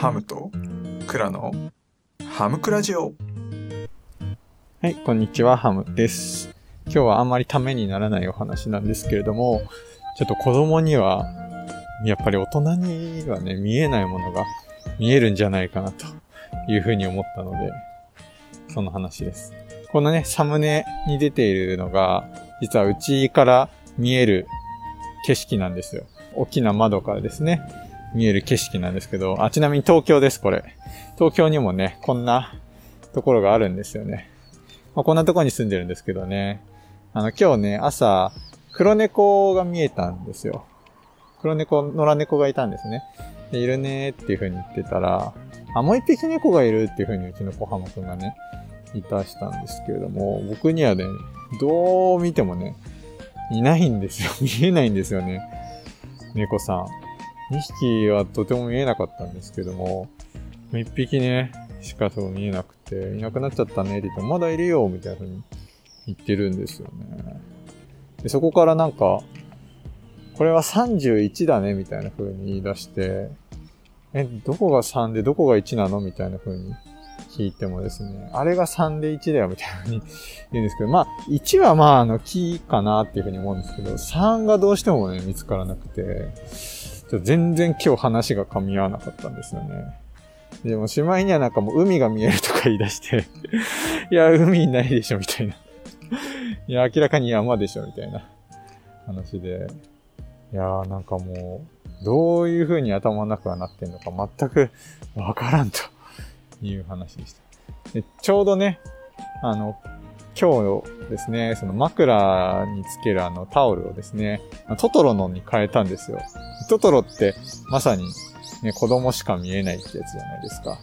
ハムとクラのハムクラジオはい、こんにちは、ハムです。今日はあんまりためにならないお話なんですけれども、ちょっと子供には、やっぱり大人にはね、見えないものが見えるんじゃないかなというふうに思ったので、その話です。このね、サムネに出ているのが、実はうちから見える景色なんですよ。大きな窓からですね、見える景色なんですけど、あ、ちなみに東京です、これ。東京にもね、こんなところがあるんですよね。まあ、こんなところに住んでるんですけどね。あの、今日ね、朝、黒猫が見えたんですよ。黒猫、野良猫がいたんですね。で、いるねーっていう風に言ってたら、あ、もう一匹猫がいるっていう風にうちの小浜くんがね、いたしたんですけれども、僕にはね、どう見てもね、いないんですよ。見えないんですよね。猫さん。2匹はとても見えなかったんですけども、1匹ね、しかそう見えなくて、いなくなっちゃったねって言って、まだいるよみたいな風に言ってるんですよね。でそこからなんか、これは31だねみたいな風に言い出して、え、どこが3でどこが1なの？みたいな風に聞いてもですね、あれが3で1だよみたいな風に言うんですけど、まあ、1はまあ、あの、木かなっていう風に思うんですけど、3がどうしてもね、見つからなくて、ちょ全然今日話が噛み合わなかったんですよね。でも、しまいにはなんかもう海が見えるとか言い出して、いや、海ないでしょ、みたいな。いや、明らかに山でしょ、みたいな話で。いやー、なんかもう、どういう風に頭の中がなってんのか全くわからんという話でした。でちょうどね、あの、今日ですね、その枕につけるあのタオルをですね、トトロのに変えたんですよ。トトロってまさにね、子供しか見えないってやつじゃないですか。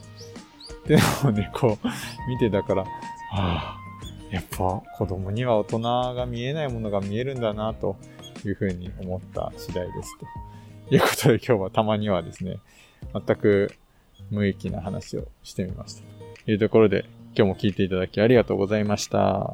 でもね、こう、見てたから、はあ、やっぱ子供には大人が見えないものが見えるんだな、というふうに思った次第です。ということで今日はたまにはですね、全く無益な話をしてみました。というところで、今日も聞いていただきありがとうございました。